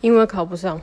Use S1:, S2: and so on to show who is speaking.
S1: 因为考不上。